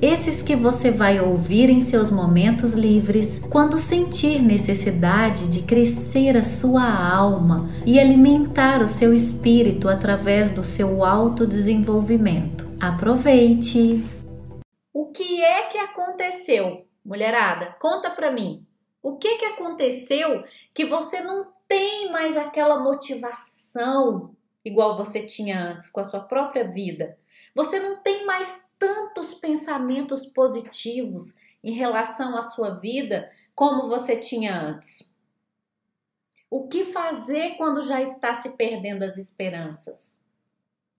Esses que você vai ouvir em seus momentos livres, quando sentir necessidade de crescer a sua alma e alimentar o seu espírito através do seu autodesenvolvimento. Aproveite! O que é que aconteceu, mulherada? Conta pra mim. O que que aconteceu que você não tem mais aquela motivação igual você tinha antes com a sua própria vida. Você não tem mais tantos pensamentos positivos em relação à sua vida como você tinha antes. O que fazer quando já está se perdendo as esperanças?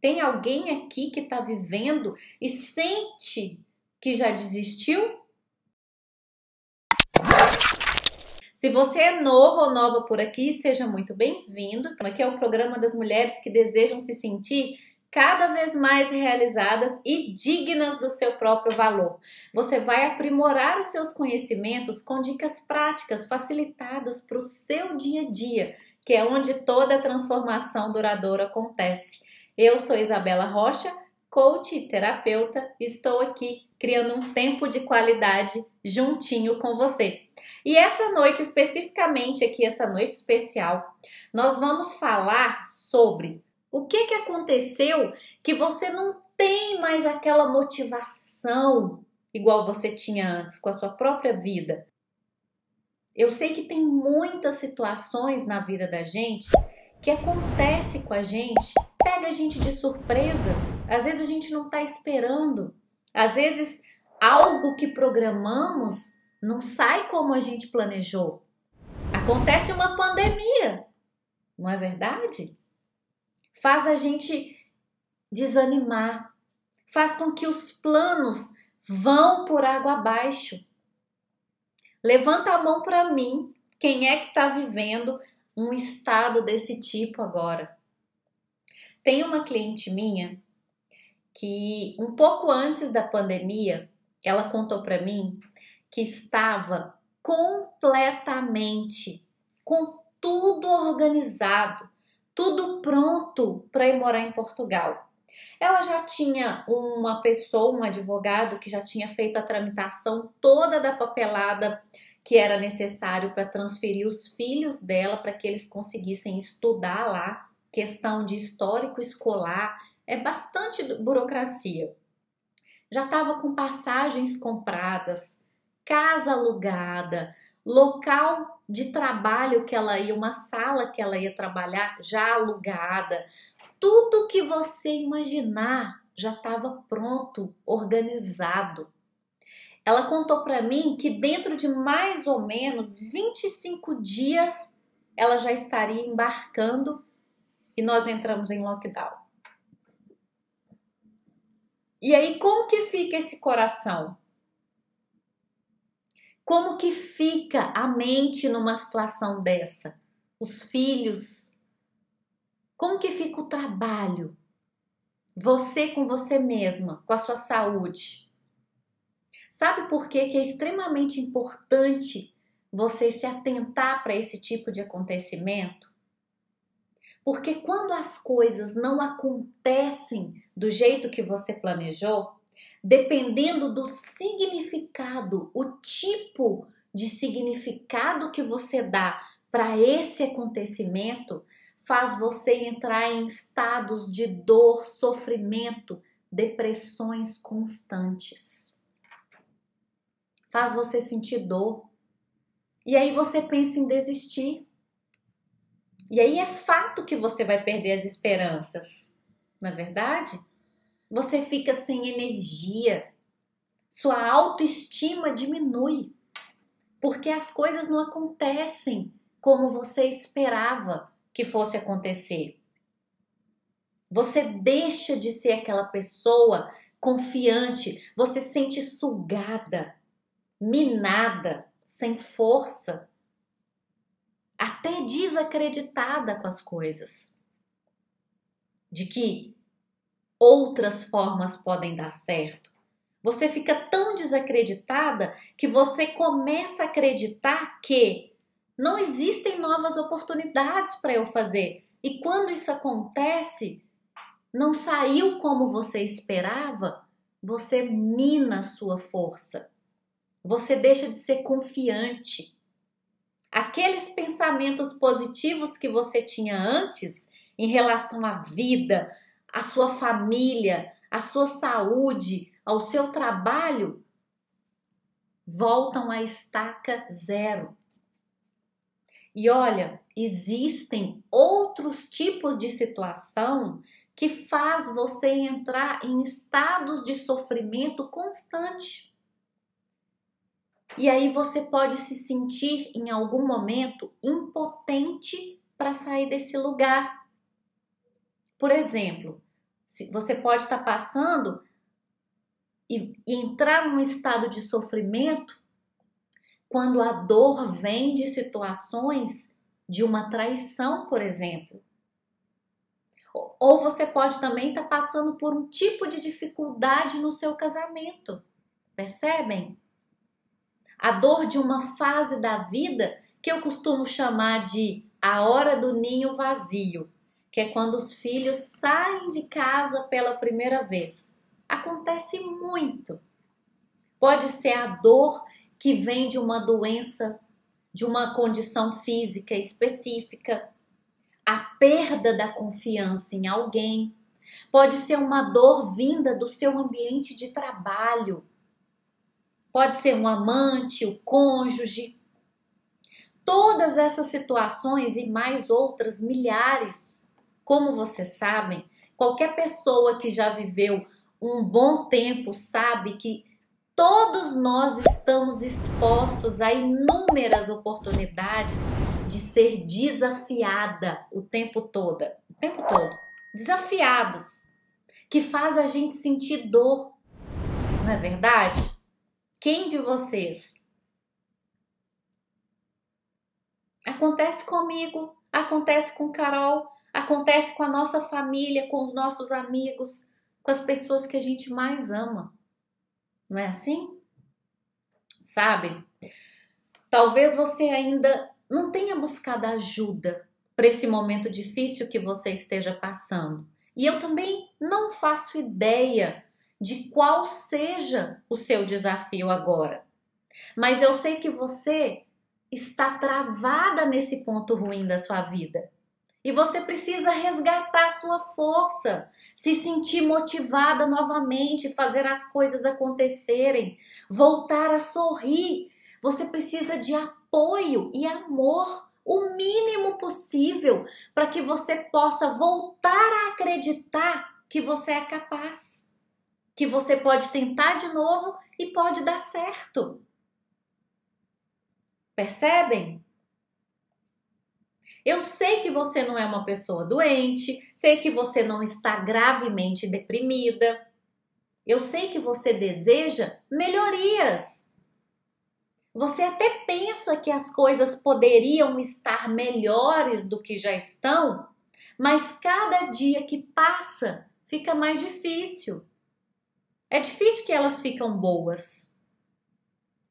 Tem alguém aqui que está vivendo e sente que já desistiu? Se você é novo ou nova por aqui, seja muito bem-vindo. Aqui é o programa das mulheres que desejam se sentir cada vez mais realizadas e dignas do seu próprio valor. Você vai aprimorar os seus conhecimentos com dicas práticas facilitadas para o seu dia a dia, que é onde toda transformação duradoura acontece. Eu sou Isabela Rocha, coach e terapeuta, estou aqui criando um tempo de qualidade juntinho com você. E essa noite, especificamente aqui, essa noite especial, nós vamos falar sobre o que, que aconteceu que você não tem mais aquela motivação igual você tinha antes com a sua própria vida. Eu sei que tem muitas situações na vida da gente que acontece com a gente, pega a gente de surpresa. Às vezes a gente não está esperando. Às vezes algo que programamos não sai como a gente planejou. Acontece uma pandemia, não é verdade? Faz a gente desanimar, faz com que os planos vão por água abaixo. Levanta a mão para mim, quem é que está vivendo um estado desse tipo agora? Tem uma cliente minha que um pouco antes da pandemia, ela contou para mim que estava completamente com tudo organizado, tudo pronto para ir morar em Portugal. Ela já tinha uma pessoa, um advogado que já tinha feito a tramitação toda da papelada que era necessário para transferir os filhos dela para que eles conseguissem estudar lá, questão de histórico escolar, é bastante burocracia. Já estava com passagens compradas, casa alugada, local de trabalho que ela ia, uma sala que ela ia trabalhar já alugada. Tudo que você imaginar já estava pronto, organizado. Ela contou para mim que dentro de mais ou menos 25 dias ela já estaria embarcando e nós entramos em lockdown. E aí, como que fica esse coração? Como que fica a mente numa situação dessa? Os filhos? Como que fica o trabalho? Você com você mesma, com a sua saúde. Sabe por que, que é extremamente importante você se atentar para esse tipo de acontecimento? Porque quando as coisas não acontecem do jeito que você planejou, dependendo do significado, o tipo de significado que você dá para esse acontecimento, faz você entrar em estados de dor, sofrimento, depressões constantes. Faz você sentir dor. E aí você pensa em desistir. E aí é fato que você vai perder as esperanças, não é verdade? Você fica sem energia, sua autoestima diminui, porque as coisas não acontecem como você esperava que fosse acontecer. Você deixa de ser aquela pessoa confiante, você se sente sugada, minada, sem força. A desacreditada com as coisas. De que outras formas podem dar certo. Você fica tão desacreditada que você começa a acreditar que não existem novas oportunidades para eu fazer. E quando isso acontece, não saiu como você esperava, você mina a sua força. Você deixa de ser confiante. Aqueles pensamentos positivos que você tinha antes em relação à vida, à sua família, à sua saúde, ao seu trabalho, voltam à estaca zero. E olha, existem outros tipos de situação que faz você entrar em estados de sofrimento constante. E aí você pode se sentir em algum momento impotente para sair desse lugar. Por exemplo, você pode estar passando e, e entrar num estado de sofrimento quando a dor vem de situações de uma traição, por exemplo. Ou você pode também estar passando por um tipo de dificuldade no seu casamento. Percebem? A dor de uma fase da vida que eu costumo chamar de a hora do ninho vazio, que é quando os filhos saem de casa pela primeira vez. Acontece muito. Pode ser a dor que vem de uma doença, de uma condição física específica, a perda da confiança em alguém, pode ser uma dor vinda do seu ambiente de trabalho, pode ser um amante, o cônjuge. Todas essas situações e mais outras milhares, como vocês sabem, qualquer pessoa que já viveu um bom tempo sabe que todos nós estamos expostos a inúmeras oportunidades de ser desafiada o tempo todo, o tempo todo, desafiados, que faz a gente sentir dor. Não é verdade? Quem de vocês Acontece comigo, acontece com Carol, acontece com a nossa família, com os nossos amigos, com as pessoas que a gente mais ama. Não é assim? Sabe? Talvez você ainda não tenha buscado ajuda para esse momento difícil que você esteja passando. E eu também não faço ideia de qual seja o seu desafio agora. Mas eu sei que você está travada nesse ponto ruim da sua vida. E você precisa resgatar sua força, se sentir motivada novamente, fazer as coisas acontecerem, voltar a sorrir. Você precisa de apoio e amor, o mínimo possível, para que você possa voltar a acreditar que você é capaz, que você pode tentar de novo e pode dar certo. Percebem? Eu sei que você não é uma pessoa doente, sei que você não está gravemente deprimida. Eu sei que você deseja melhorias. Você até pensa que as coisas poderiam estar melhores do que já estão, mas cada dia que passa fica mais difícil. É difícil que elas ficam boas.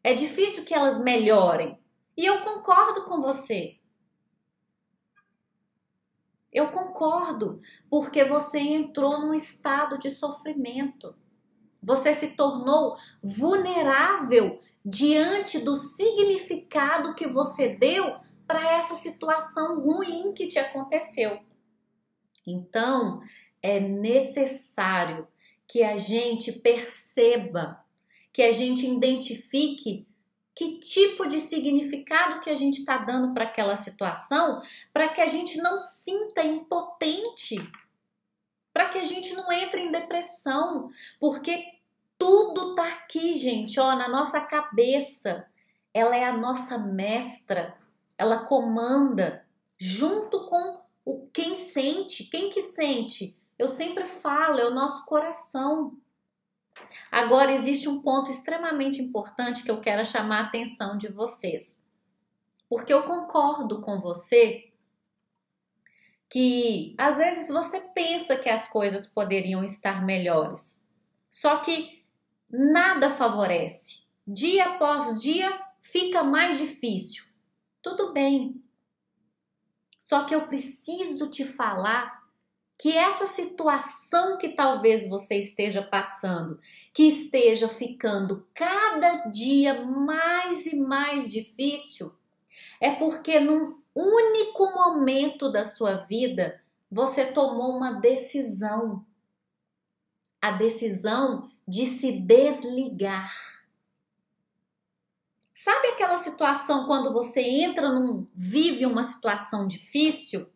É difícil que elas melhorem. E eu concordo com você. Eu concordo, porque você entrou num estado de sofrimento. Você se tornou vulnerável diante do significado que você deu para essa situação ruim que te aconteceu. Então, é necessário que a gente perceba, que a gente identifique que tipo de significado que a gente está dando para aquela situação, para que a gente não sinta impotente, para que a gente não entre em depressão, porque tudo tá aqui, gente, ó, na nossa cabeça. Ela é a nossa mestra, ela comanda junto com o quem sente, quem que sente. Eu sempre falo, é o nosso coração. Agora, existe um ponto extremamente importante que eu quero chamar a atenção de vocês. porque eu concordo com você que às vezes você pensa que as coisas poderiam estar melhores, só que nada favorece. Dia após dia fica mais difícil. Tudo bem. Só que eu preciso te falar que essa situação que talvez você esteja passando, que esteja ficando cada dia mais e mais difícil, é porque num único momento da sua vida você tomou uma decisão. A decisão de se desligar. Sabe aquela situação quando você entra num vive uma situação difícil?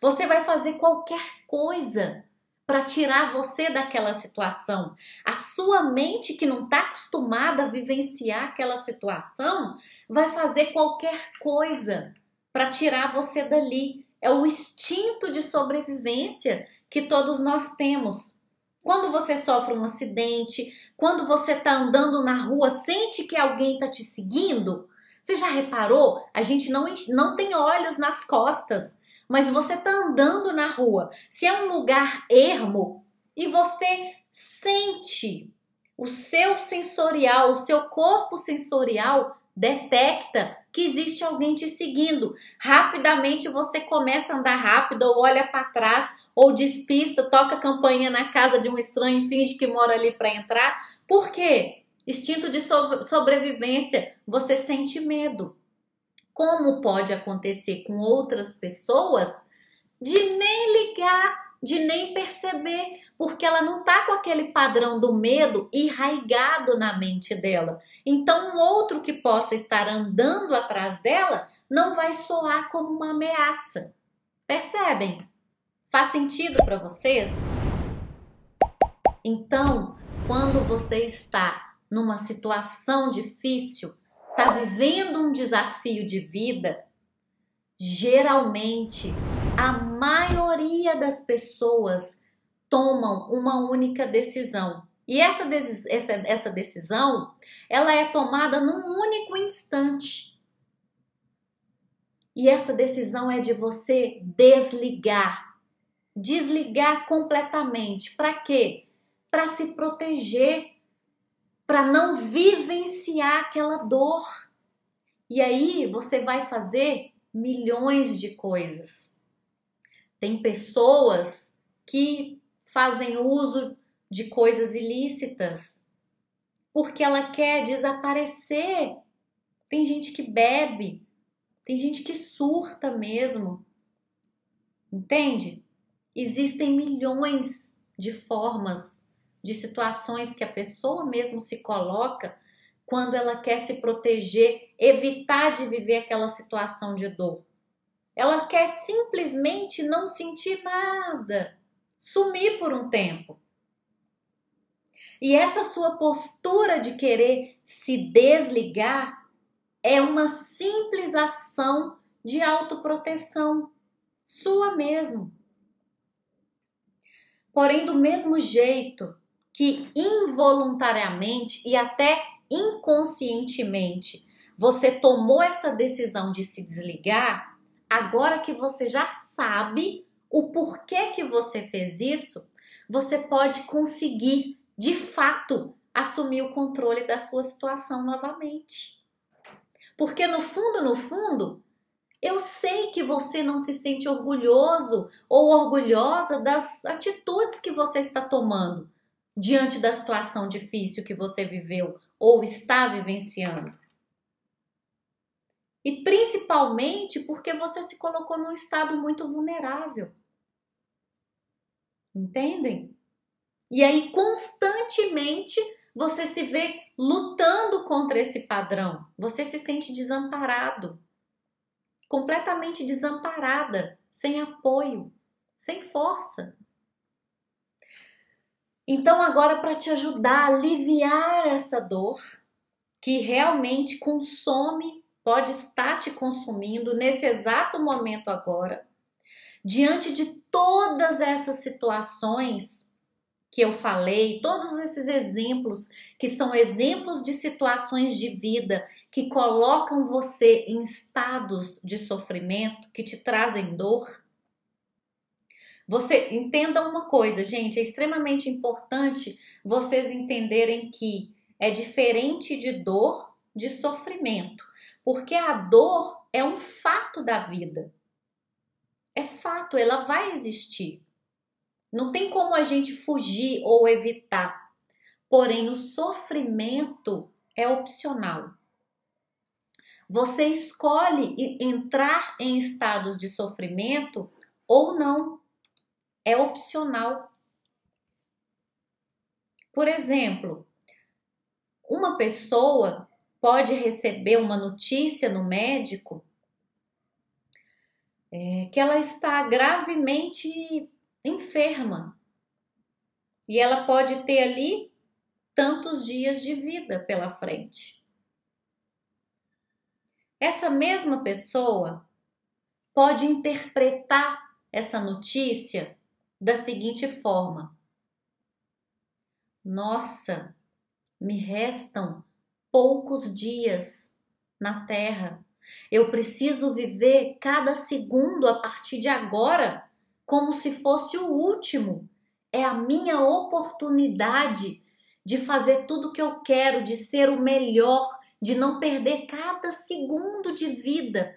Você vai fazer qualquer coisa para tirar você daquela situação. A sua mente que não está acostumada a vivenciar aquela situação vai fazer qualquer coisa para tirar você dali. É o instinto de sobrevivência que todos nós temos. Quando você sofre um acidente, quando você está andando na rua, sente que alguém está te seguindo. Você já reparou? A gente não, não tem olhos nas costas mas você está andando na rua, se é um lugar ermo e você sente o seu sensorial, o seu corpo sensorial detecta que existe alguém te seguindo. Rapidamente você começa a andar rápido, ou olha para trás, ou despista, toca a campainha na casa de um estranho e finge que mora ali para entrar. Por quê? Instinto de sobrevivência, você sente medo como pode acontecer com outras pessoas, de nem ligar, de nem perceber, porque ela não tá com aquele padrão do medo enraigado na mente dela. Então, um outro que possa estar andando atrás dela não vai soar como uma ameaça. Percebem? Faz sentido para vocês? Então, quando você está numa situação difícil, está vivendo um desafio de vida, geralmente a maioria das pessoas tomam uma única decisão. E essa, essa, essa decisão, ela é tomada num único instante. E essa decisão é de você desligar. Desligar completamente. Para quê? Para se proteger para não vivenciar aquela dor. E aí você vai fazer milhões de coisas. Tem pessoas que fazem uso de coisas ilícitas porque ela quer desaparecer. Tem gente que bebe, tem gente que surta mesmo. Entende? Existem milhões de formas de situações que a pessoa mesmo se coloca quando ela quer se proteger, evitar de viver aquela situação de dor. Ela quer simplesmente não sentir nada, sumir por um tempo. E essa sua postura de querer se desligar é uma simples ação de autoproteção sua mesmo. Porém, do mesmo jeito que involuntariamente e até inconscientemente você tomou essa decisão de se desligar, agora que você já sabe o porquê que você fez isso, você pode conseguir de fato assumir o controle da sua situação novamente. Porque no fundo, no fundo, eu sei que você não se sente orgulhoso ou orgulhosa das atitudes que você está tomando diante da situação difícil que você viveu ou está vivenciando. E principalmente porque você se colocou num estado muito vulnerável. Entendem? E aí, constantemente, você se vê lutando contra esse padrão. Você se sente desamparado, completamente desamparada, sem apoio, sem força. Então, agora, para te ajudar a aliviar essa dor que realmente consome, pode estar te consumindo nesse exato momento agora, diante de todas essas situações que eu falei, todos esses exemplos que são exemplos de situações de vida que colocam você em estados de sofrimento, que te trazem dor. Você entenda uma coisa, gente, é extremamente importante vocês entenderem que é diferente de dor de sofrimento, porque a dor é um fato da vida. É fato, ela vai existir. Não tem como a gente fugir ou evitar. Porém, o sofrimento é opcional. Você escolhe entrar em estados de sofrimento ou não. É opcional. Por exemplo, uma pessoa pode receber uma notícia no médico é, que ela está gravemente enferma e ela pode ter ali tantos dias de vida pela frente. Essa mesma pessoa pode interpretar essa notícia da seguinte forma: Nossa, me restam poucos dias na Terra. Eu preciso viver cada segundo a partir de agora como se fosse o último. É a minha oportunidade de fazer tudo o que eu quero, de ser o melhor, de não perder cada segundo de vida.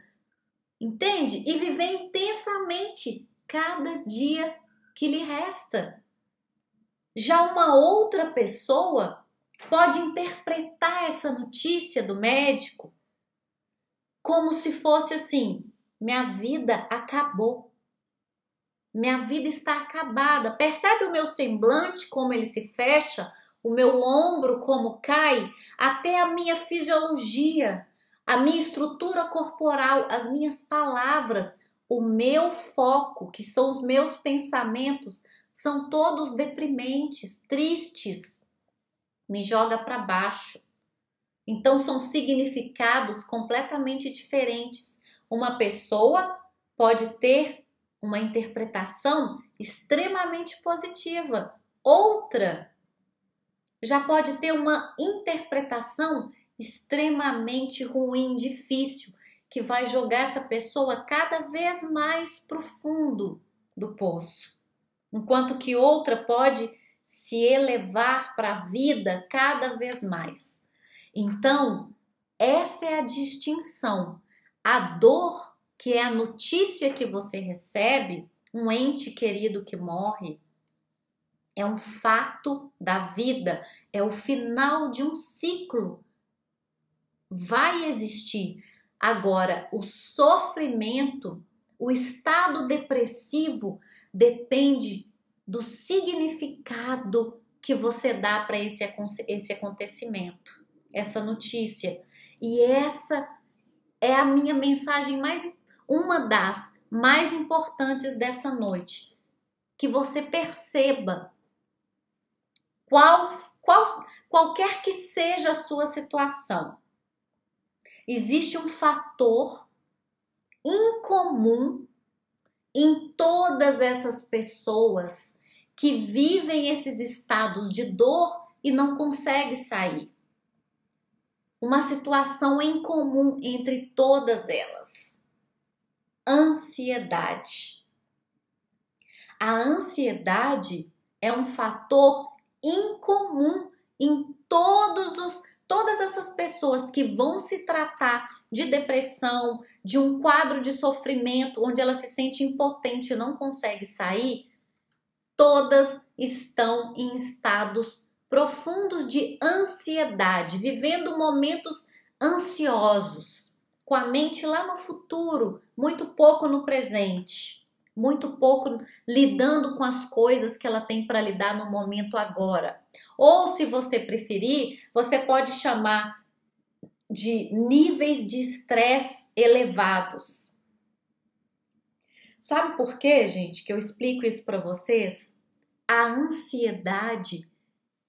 Entende? E viver intensamente cada dia que lhe resta. Já uma outra pessoa pode interpretar essa notícia do médico como se fosse assim: minha vida acabou. Minha vida está acabada. Percebe o meu semblante como ele se fecha, o meu ombro como cai, até a minha fisiologia, a minha estrutura corporal, as minhas palavras, o meu foco, que são os meus pensamentos, são todos deprimentes, tristes. Me joga para baixo. Então são significados completamente diferentes. Uma pessoa pode ter uma interpretação extremamente positiva, outra já pode ter uma interpretação extremamente ruim, difícil, que vai jogar essa pessoa cada vez mais profundo do poço. Enquanto que outra pode se elevar para a vida cada vez mais. Então, essa é a distinção. A dor, que é a notícia que você recebe, um ente querido que morre, é um fato da vida, é o final de um ciclo. Vai existir. Agora, o sofrimento, o estado depressivo depende do significado que você dá para esse, esse acontecimento essa notícia. E essa é a minha mensagem mais uma das mais importantes dessa noite. Que você perceba qual, qual qualquer que seja a sua situação. Existe um fator incomum em todas essas pessoas que vivem esses estados de dor e não conseguem sair uma situação em comum entre todas elas: ansiedade. A ansiedade é um fator incomum em todos os todas essas pessoas que vão se tratar de depressão, de um quadro de sofrimento onde ela se sente impotente e não consegue sair, todas estão em estados profundos de ansiedade, vivendo momentos ansiosos, com a mente lá no futuro, muito pouco no presente, muito pouco lidando com as coisas que ela tem para lidar no momento agora. Ou, se você preferir, você pode chamar de níveis de estresse elevados. Sabe por quê, gente, que eu explico isso para vocês? A ansiedade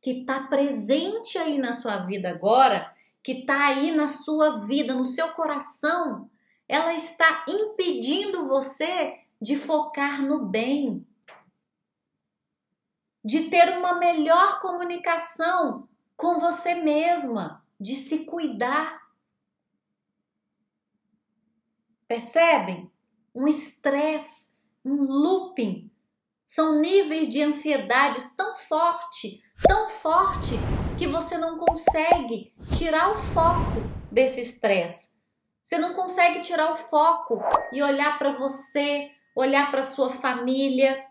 que está presente aí na sua vida agora, que está aí na sua vida, no seu coração, ela está impedindo você de focar no bem, de ter uma melhor comunicação com você mesma, de se cuidar. Percebem? Um estresse, um looping. São níveis de ansiedades tão forte, tão forte que você não consegue tirar o foco desse estresse. Você não consegue tirar o foco e olhar para você, olhar para sua família.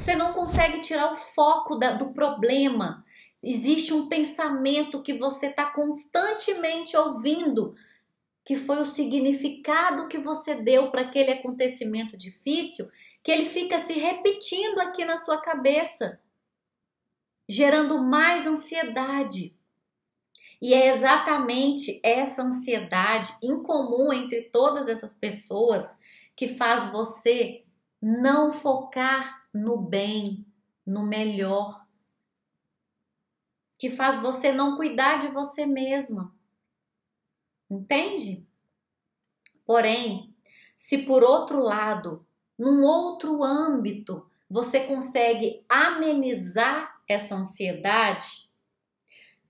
Você não consegue tirar o foco da, do problema. Existe um pensamento que você está constantemente ouvindo, que foi o significado que você deu para aquele acontecimento difícil, que ele fica se repetindo aqui na sua cabeça, gerando mais ansiedade. E é exatamente essa ansiedade incomum entre todas essas pessoas que faz você não focar no bem, no melhor, que faz você não cuidar de você mesma. Entende? Porém, se por outro lado, num outro âmbito, você consegue amenizar essa ansiedade,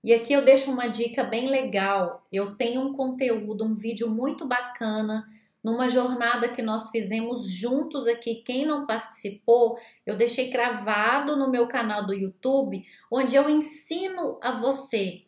e aqui eu deixo uma dica bem legal. Eu tenho um conteúdo, um vídeo muito bacana numa jornada que nós fizemos juntos aqui. Quem não participou, eu deixei gravado no meu canal do YouTube, onde eu ensino a você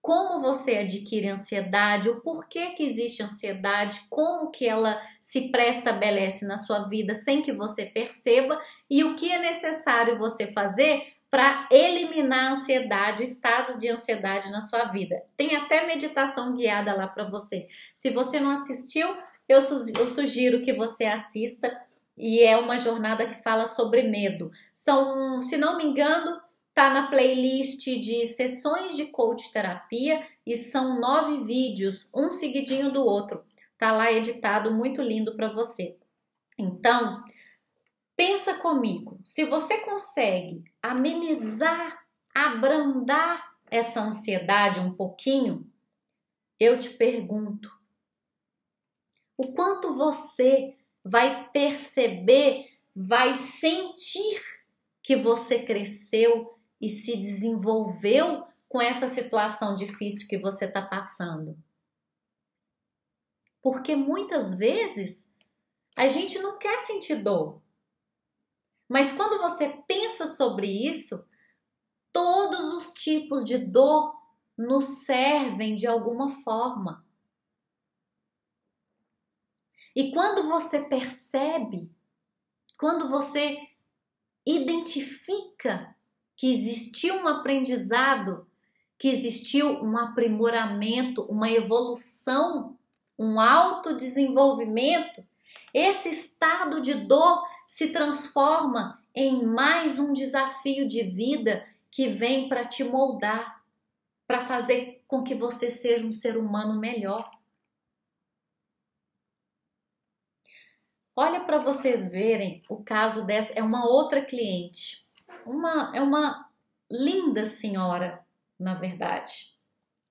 como você adquire ansiedade, o porquê que existe ansiedade, como que ela se pré-estabelece na sua vida sem que você perceba e o que é necessário você fazer para eliminar a ansiedade, estados de ansiedade na sua vida. Tem até meditação guiada lá para você. Se você não assistiu, eu, sugiro que você assista e é uma jornada que fala sobre medo. São, se não me engano, tá na playlist de sessões de coach terapia e são nove vídeos, um seguidinho do outro. Tá lá editado, muito lindo para você. Então, pensa comigo, se você consegue amenizar, abrandar essa ansiedade um pouquinho, eu te pergunto, o quanto você vai perceber, vai sentir que você cresceu e se desenvolveu com essa situação difícil que você está passando. Porque muitas vezes a gente não quer sentir dor. Mas quando você pensa sobre isso, todos os tipos de dor nos servem de alguma forma. E quando você percebe, quando você identifica que existiu um aprendizado, que existiu um aprimoramento, uma evolução, um autodesenvolvimento, esse estado de dor se transforma em mais um desafio de vida que vem para te moldar, para fazer com que você seja um ser humano melhor. Olha para vocês verem o caso dessa, é uma outra cliente. Uma é uma linda senhora, na verdade.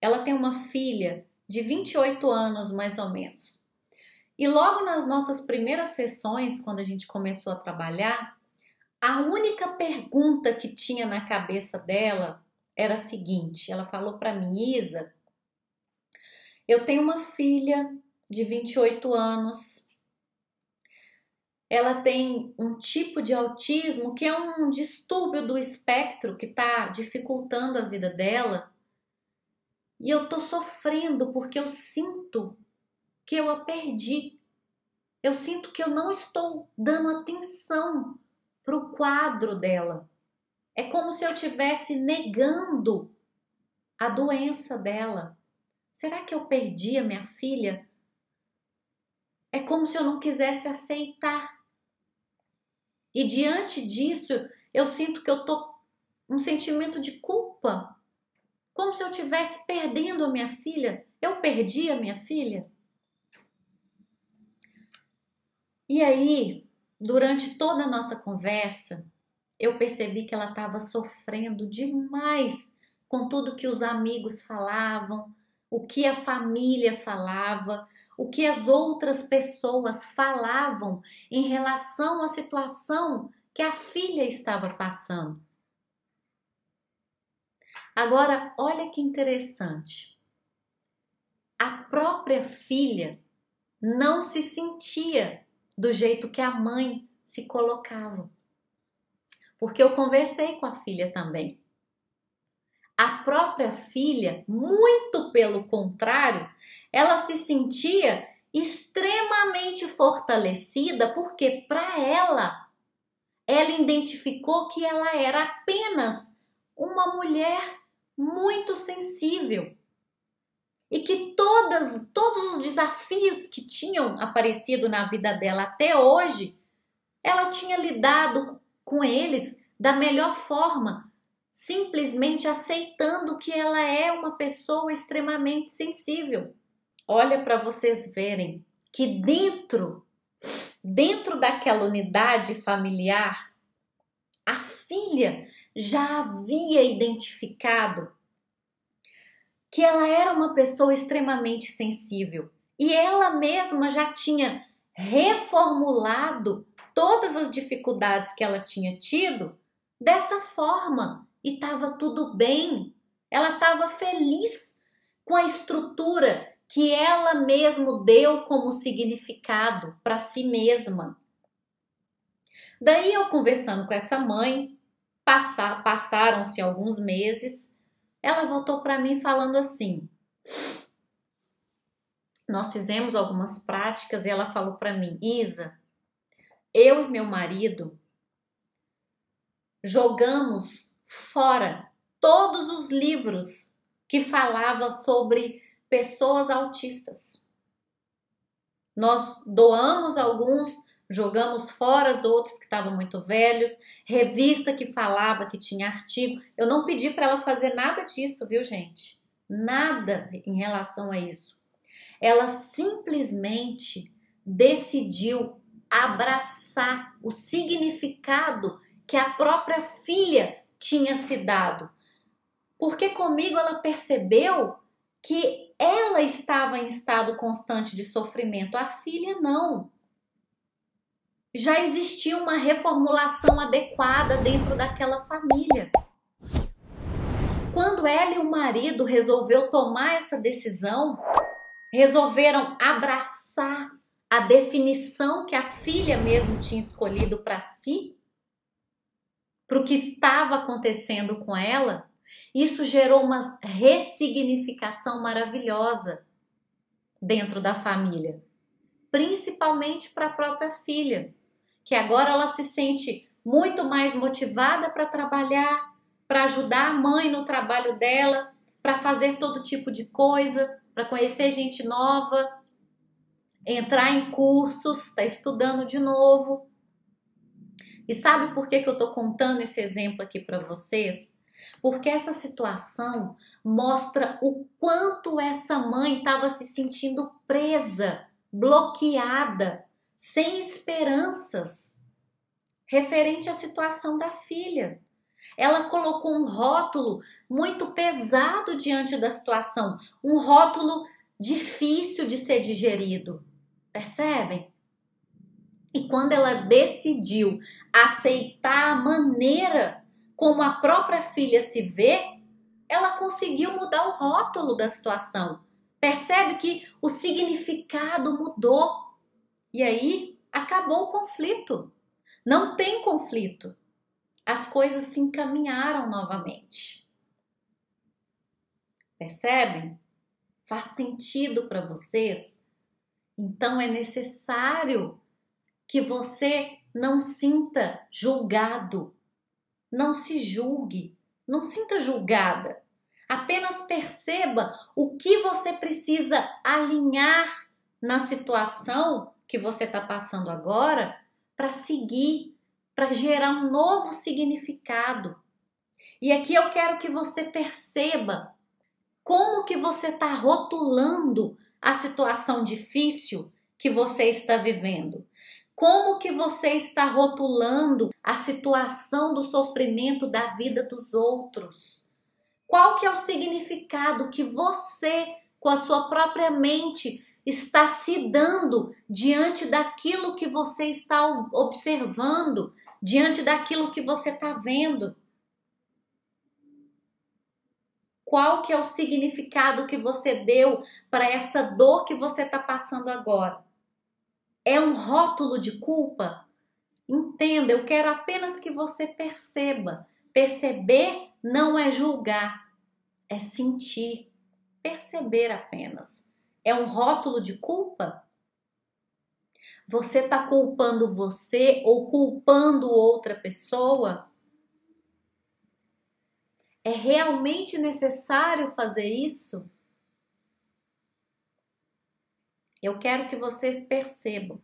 Ela tem uma filha de 28 anos mais ou menos. E logo nas nossas primeiras sessões, quando a gente começou a trabalhar, a única pergunta que tinha na cabeça dela era a seguinte: ela falou para mim, Isa, eu tenho uma filha de 28 anos, ela tem um tipo de autismo que é um distúrbio do espectro que está dificultando a vida dela. E eu tô sofrendo porque eu sinto que eu a perdi. Eu sinto que eu não estou dando atenção para o quadro dela. É como se eu estivesse negando a doença dela. Será que eu perdi a minha filha? É como se eu não quisesse aceitar e diante disso, eu sinto que eu tô um sentimento de culpa, como se eu estivesse perdendo a minha filha. Eu perdi a minha filha. E aí, durante toda a nossa conversa, eu percebi que ela estava sofrendo demais com tudo que os amigos falavam, o que a família falava, o que as outras pessoas falavam em relação à situação que a filha estava passando. Agora, olha que interessante. A própria filha não se sentia do jeito que a mãe se colocava. Porque eu conversei com a filha também. A própria filha, muito pelo contrário, ela se sentia extremamente fortalecida porque para ela ela identificou que ela era apenas uma mulher muito sensível. E que todas, todos os desafios que tinham aparecido na vida dela até hoje, ela tinha lidado com eles da melhor forma, simplesmente aceitando que ela é uma pessoa extremamente sensível. Olha para vocês verem que dentro dentro daquela unidade familiar, a filha já havia identificado que ela era uma pessoa extremamente sensível e ela mesma já tinha reformulado todas as dificuldades que ela tinha tido dessa forma e estava tudo bem. Ela estava feliz com a estrutura que ela mesma deu como significado para si mesma. Daí eu conversando com essa mãe, passaram-se alguns meses ela voltou para mim falando assim: Nós fizemos algumas práticas e ela falou para mim, Isa, eu e meu marido jogamos fora todos os livros que falavam sobre pessoas autistas. Nós doamos alguns Jogamos fora os outros que estavam muito velhos, revista que falava que tinha artigo. Eu não pedi para ela fazer nada disso, viu, gente? Nada em relação a isso. Ela simplesmente decidiu abraçar o significado que a própria filha tinha se dado. Porque comigo ela percebeu que ela estava em estado constante de sofrimento, a filha não já existia uma reformulação adequada dentro daquela família. Quando ela e o marido resolveu tomar essa decisão, resolveram abraçar a definição que a filha mesmo tinha escolhido para si, para o que estava acontecendo com ela, isso gerou uma ressignificação maravilhosa dentro da família, principalmente para a própria filha que agora ela se sente muito mais motivada para trabalhar, para ajudar a mãe no trabalho dela, para fazer todo tipo de coisa, para conhecer gente nova, entrar em cursos, está estudando de novo. E sabe por que, que eu estou contando esse exemplo aqui para vocês? Porque essa situação mostra o quanto essa mãe estava se sentindo presa, bloqueada, sem esperanças referente à situação da filha. Ela colocou um rótulo muito pesado diante da situação, um rótulo difícil de ser digerido. Percebem? E quando ela decidiu aceitar a maneira como a própria filha se vê, ela conseguiu mudar o rótulo da situação. Percebe que o significado mudou. E aí acabou o conflito. Não tem conflito. As coisas se encaminharam novamente. Percebem? Faz sentido para vocês? Então é necessário que você não sinta julgado. Não se julgue, não sinta julgada. Apenas perceba o que você precisa alinhar na situação que você está passando agora para seguir, para gerar um novo significado. E aqui eu quero que você perceba como que você está rotulando a situação difícil que você está vivendo. Como que você está rotulando a situação do sofrimento da vida dos outros? Qual que é o significado que você, com a sua própria mente, está se dando diante daquilo que você está observando, diante daquilo que você está vendo? Qual que é o significado que você deu para essa dor que você está passando agora? É um rótulo de culpa? Entenda, eu quero apenas que você perceba. Perceber não é julgar, é sentir. Perceber apenas. É um rótulo de culpa? Você está culpando você ou culpando outra pessoa? É realmente necessário fazer isso? Eu quero que vocês percebam,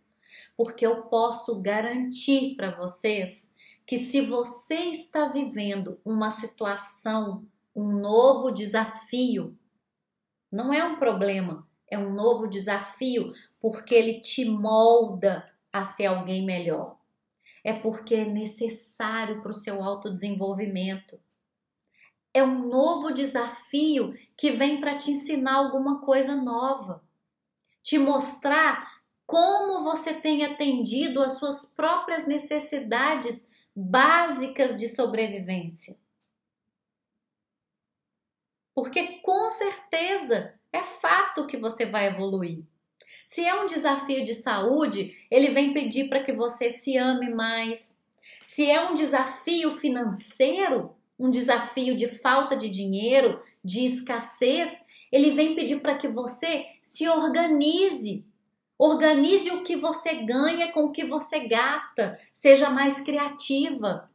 porque eu posso garantir para vocês que se você está vivendo uma situação, um novo desafio, não é um problema, é um novo desafio, porque ele te molda a ser alguém melhor. É porque é necessário para o seu autodesenvolvimento. É um novo desafio que vem para te ensinar alguma coisa nova te mostrar como você tem atendido às suas próprias necessidades básicas de sobrevivência. Porque com certeza é fato que você vai evoluir. Se é um desafio de saúde, ele vem pedir para que você se ame mais. Se é um desafio financeiro, um desafio de falta de dinheiro, de escassez, ele vem pedir para que você se organize. Organize o que você ganha com o que você gasta. Seja mais criativa.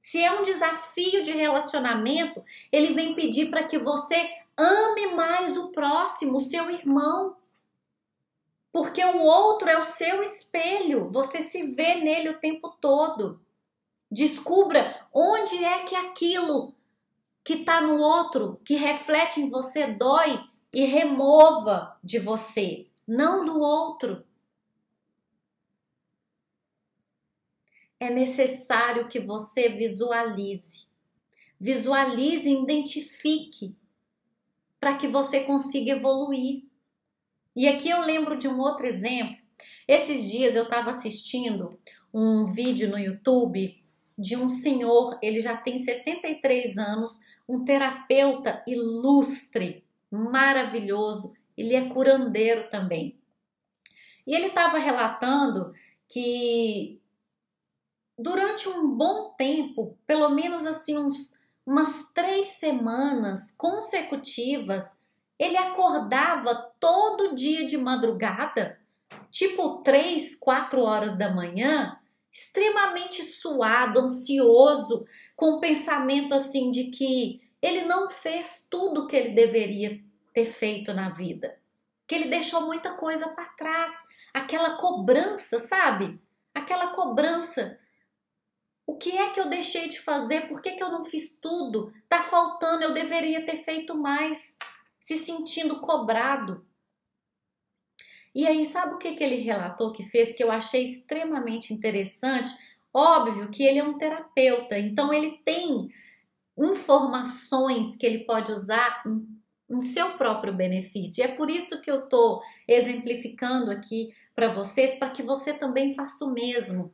Se é um desafio de relacionamento, ele vem pedir para que você ame mais o próximo, o seu irmão. Porque o outro é o seu espelho, você se vê nele o tempo todo. Descubra onde é que aquilo que está no outro, que reflete em você, dói e remova de você, não do outro. É necessário que você visualize. Visualize e identifique para que você consiga evoluir. E aqui eu lembro de um outro exemplo. Esses dias eu estava assistindo um vídeo no YouTube de um senhor, ele já tem 63 anos, um terapeuta ilustre, maravilhoso, ele é curandeiro também. E ele estava relatando que durante um bom tempo, pelo menos assim uns umas três semanas consecutivas, ele acordava todo dia de madrugada, tipo três, quatro horas da manhã, extremamente suado, ansioso, com o pensamento assim de que ele não fez tudo o que ele deveria ter feito na vida, que ele deixou muita coisa para trás, aquela cobrança, sabe? Aquela cobrança. O que é que eu deixei de fazer? Por que, que eu não fiz tudo? Tá faltando, eu deveria ter feito mais. Se sentindo cobrado. E aí, sabe o que, que ele relatou que fez que eu achei extremamente interessante? Óbvio que ele é um terapeuta, então ele tem informações que ele pode usar em, seu próprio benefício. E é por isso que eu estou exemplificando aqui para vocês, para que você também faça o mesmo,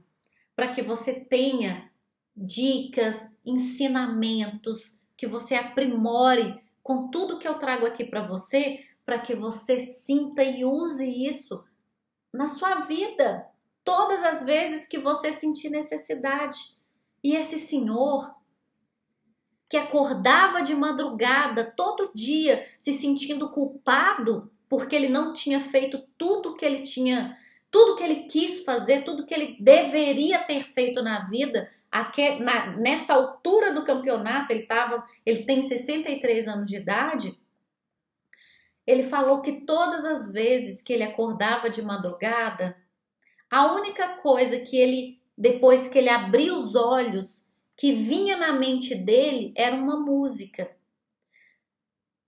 para que você tenha dicas, ensinamentos, que você aprimore com tudo que eu trago aqui para você, para que você sinta e use isso na sua vida, todas as vezes que você sentir necessidade. E esse senhor que acordava de madrugada todo dia se sentindo culpado porque ele não tinha feito tudo que ele tinha, tudo que ele quis fazer, tudo que ele deveria ter feito na vida, nessa altura do campeonato, ele tava, ele tem 63 anos de idade, ele falou que todas as vezes que ele acordava de madrugada, a única coisa que ele, depois que ele abriu os olhos, que vinha na mente dele era uma música.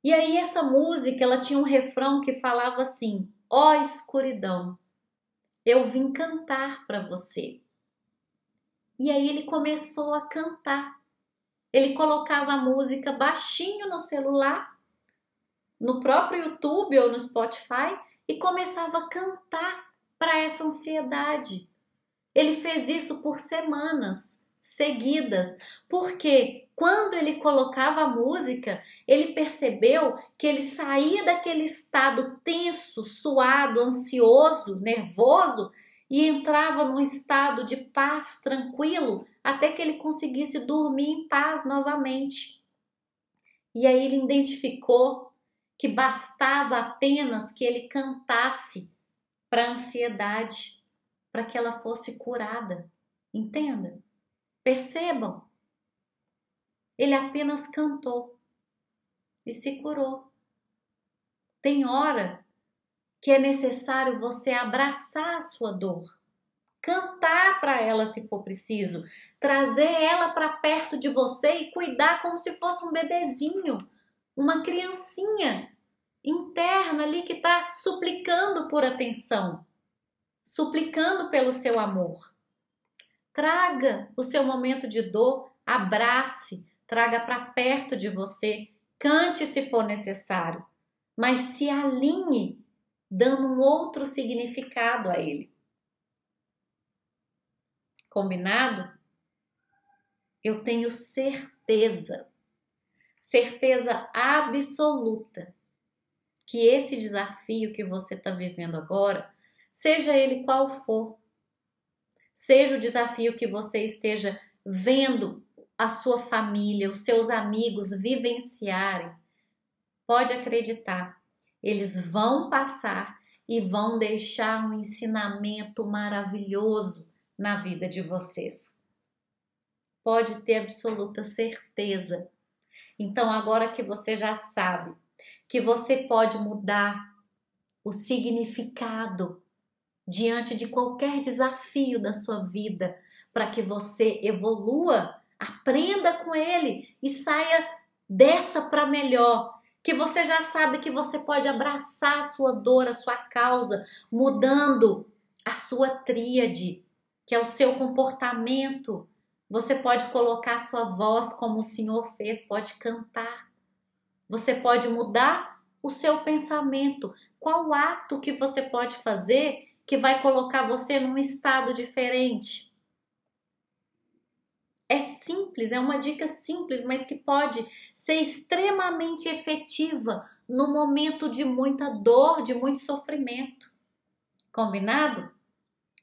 E aí essa música, ela tinha um refrão que falava assim: "Ó oh, escuridão, eu vim cantar para você". E aí ele começou a cantar. Ele colocava a música baixinho no celular no próprio YouTube ou no Spotify e começava a cantar para essa ansiedade. Ele fez isso por semanas seguidas, porque quando ele colocava a música, ele percebeu que ele saía daquele estado tenso, suado, ansioso, nervoso e entrava num estado de paz tranquilo até que ele conseguisse dormir em paz novamente. E aí ele identificou que bastava apenas que ele cantasse para a ansiedade, para que ela fosse curada. Entenda? Percebam. Ele apenas cantou e se curou. Tem hora que é necessário você abraçar a sua dor, cantar para ela se for preciso, trazer ela para perto de você e cuidar como se fosse um bebezinho, uma criancinha interna ali que está suplicando por atenção, suplicando pelo seu amor. Traga o seu momento de dor, abrace, traga para perto de você, cante se for necessário, mas se alinhe dando um outro significado a ele. Combinado? Eu tenho certeza, certeza absoluta, que esse desafio que você está vivendo agora, seja ele qual for, seja o desafio que você esteja vendo a sua família, os seus amigos vivenciarem, pode acreditar eles vão passar e vão deixar um ensinamento maravilhoso na vida de vocês. Pode ter absoluta certeza. Então, agora que você já sabe que você pode mudar o significado diante de qualquer desafio da sua vida, para que você evolua, aprenda com ele e saia dessa para melhor que você já sabe que você pode abraçar a sua dor, a sua causa, mudando a sua tríade, que é o seu comportamento. Você pode colocar sua voz como o Senhor fez, pode cantar. Você pode mudar o seu pensamento. Qual ato que você pode fazer que vai colocar você num estado diferente? É simples, é uma dica simples, mas que pode ser extremamente efetiva no momento de muita dor, de muito sofrimento. Combinado?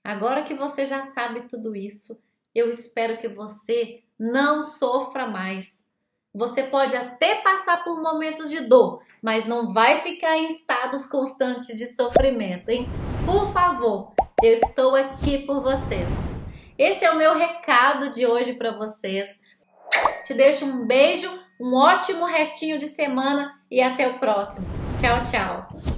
Agora que você já sabe tudo isso, eu espero que você não sofra mais. Você pode até passar por momentos de dor, mas não vai ficar em estados constantes de sofrimento, hein? Por favor, eu estou aqui por vocês. Esse é o meu recado de hoje para vocês. Te deixo um beijo, um ótimo restinho de semana e até o próximo. Tchau, tchau.